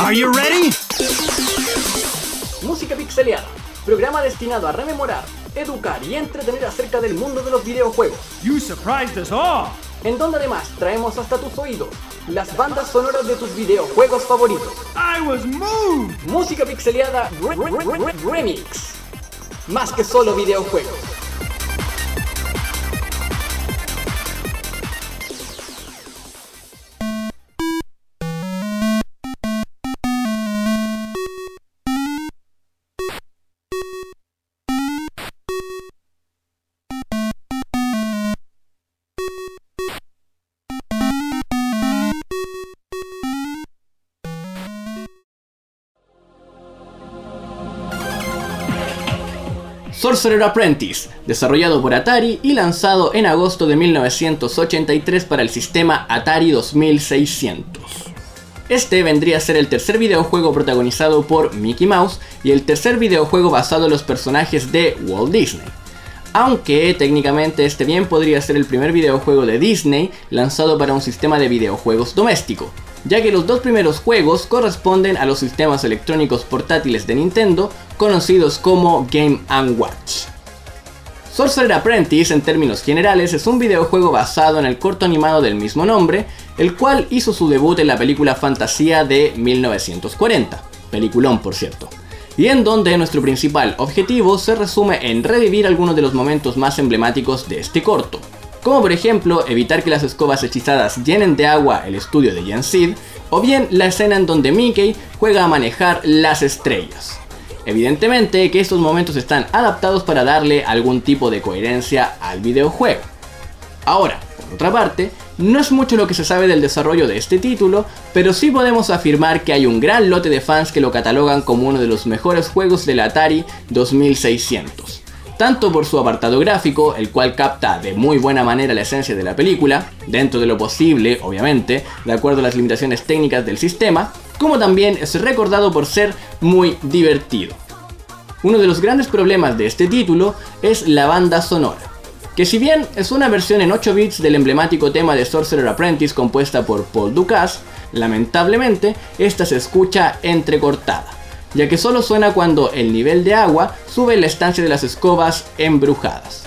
Are you ready? Música Pixeleada, programa destinado a rememorar, educar y entretener acerca del mundo de los videojuegos, You surprised us all. en donde además traemos hasta tus oídos las bandas sonoras de tus videojuegos favoritos. I was moved. Música Pixeleada Re- Re- Re- Remix. Más que solo videojuegos. Sorcerer Apprentice, desarrollado por Atari y lanzado en agosto de 1983 para el sistema Atari 2600. Este vendría a ser el tercer videojuego protagonizado por Mickey Mouse y el tercer videojuego basado en los personajes de Walt Disney. Aunque técnicamente este bien podría ser el primer videojuego de Disney lanzado para un sistema de videojuegos doméstico, ya que los dos primeros juegos corresponden a los sistemas electrónicos portátiles de Nintendo conocidos como Game ⁇ Watch. Sorcerer Apprentice en términos generales es un videojuego basado en el corto animado del mismo nombre, el cual hizo su debut en la película Fantasía de 1940, peliculón por cierto, y en donde nuestro principal objetivo se resume en revivir algunos de los momentos más emblemáticos de este corto, como por ejemplo evitar que las escobas hechizadas llenen de agua el estudio de Jen Sid, o bien la escena en donde Mickey juega a manejar las estrellas. Evidentemente que estos momentos están adaptados para darle algún tipo de coherencia al videojuego. Ahora, por otra parte, no es mucho lo que se sabe del desarrollo de este título, pero sí podemos afirmar que hay un gran lote de fans que lo catalogan como uno de los mejores juegos del Atari 2600. Tanto por su apartado gráfico, el cual capta de muy buena manera la esencia de la película, dentro de lo posible, obviamente, de acuerdo a las limitaciones técnicas del sistema, como también es recordado por ser muy divertido. Uno de los grandes problemas de este título es la banda sonora, que si bien es una versión en 8 bits del emblemático tema de Sorcerer Apprentice compuesta por Paul Dukas, lamentablemente esta se escucha entrecortada, ya que solo suena cuando el nivel de agua sube la estancia de las escobas embrujadas.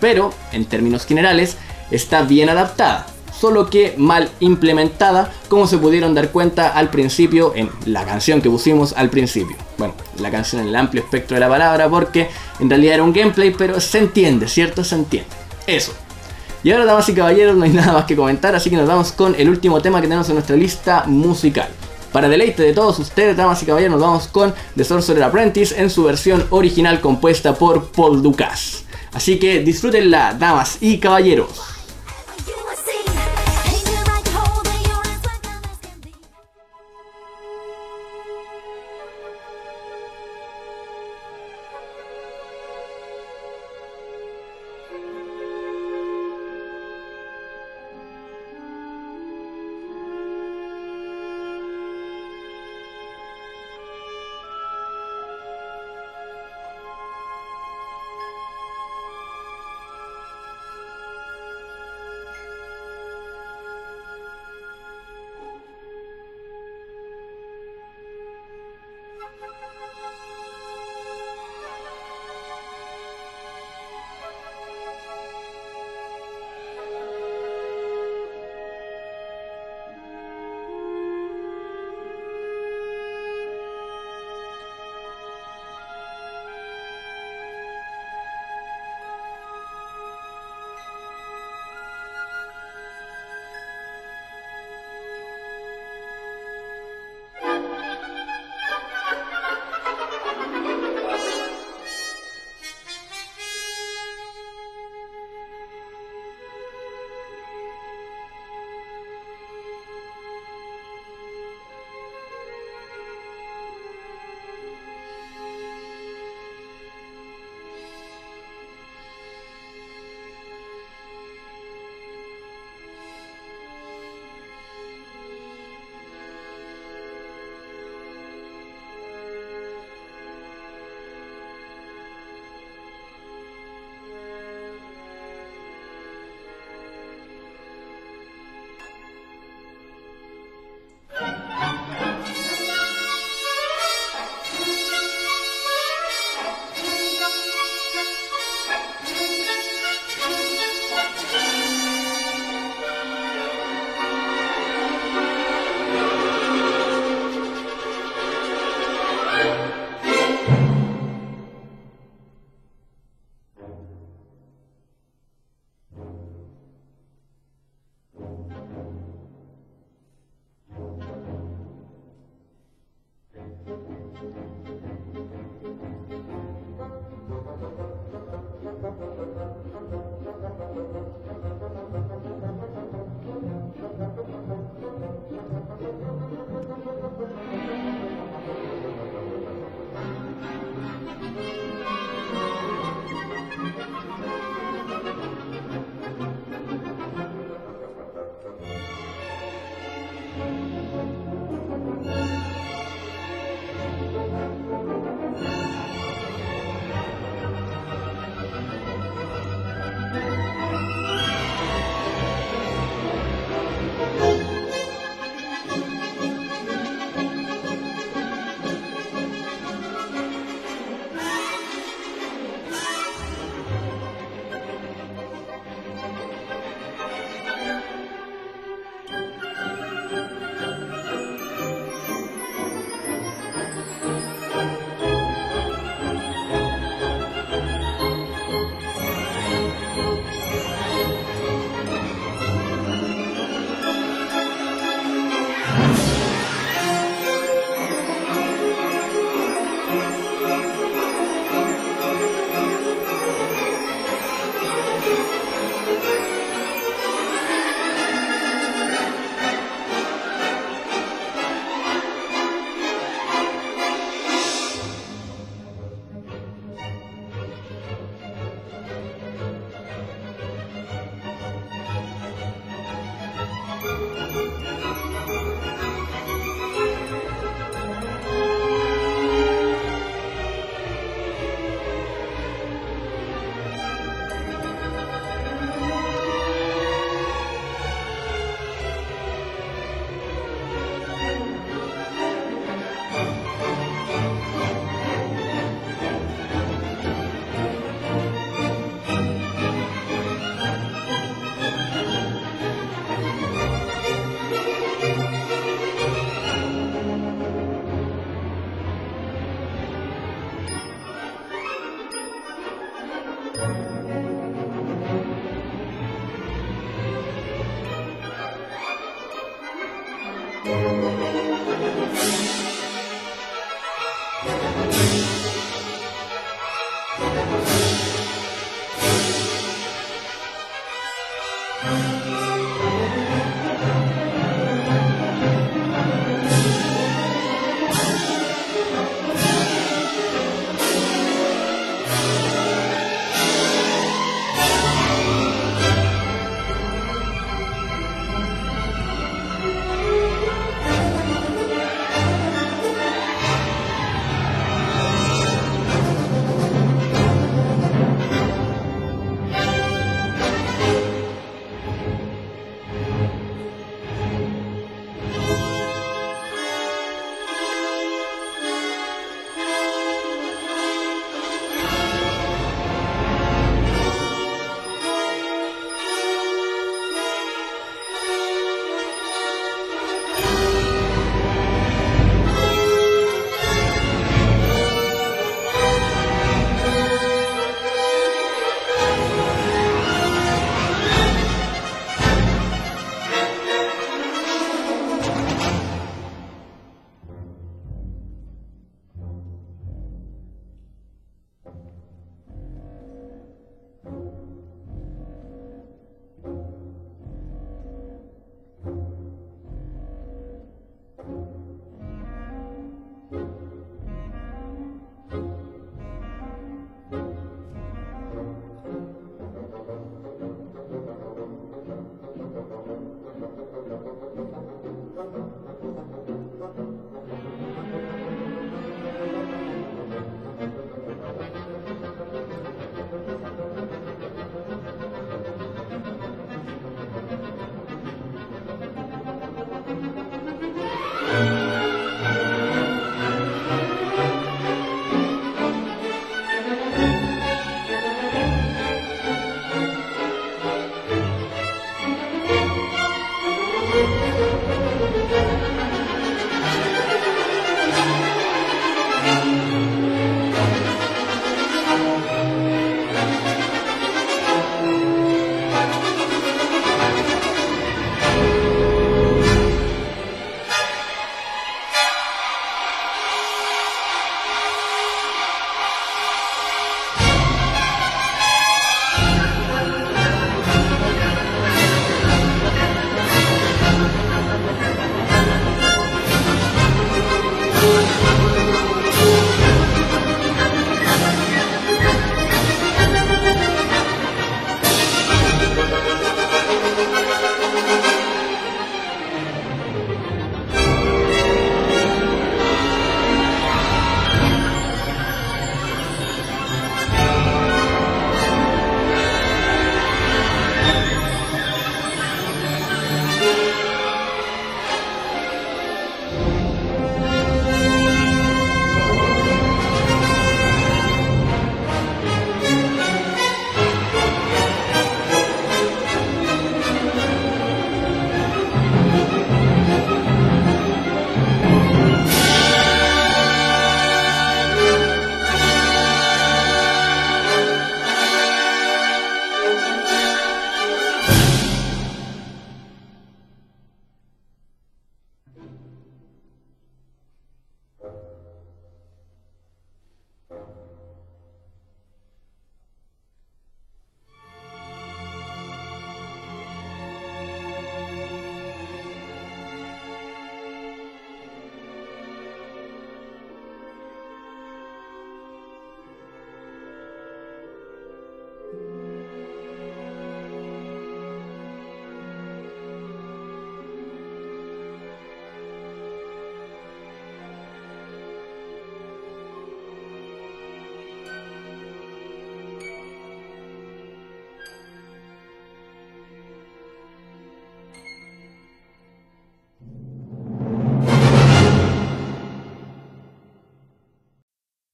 Pero, en términos generales, está bien adaptada, solo que mal implementada, como se pudieron dar cuenta al principio en la canción que pusimos al principio. Bueno, la canción en el amplio espectro de la palabra, porque en realidad era un gameplay, pero se entiende, ¿cierto? Se entiende. Eso. Y ahora, damas y caballeros, no hay nada más que comentar, así que nos vamos con el último tema que tenemos en nuestra lista musical. Para deleite de todos ustedes, damas y caballeros, vamos con The Sorcerer Apprentice en su versión original compuesta por Paul Dukas. Así que disfrútenla, damas y caballeros.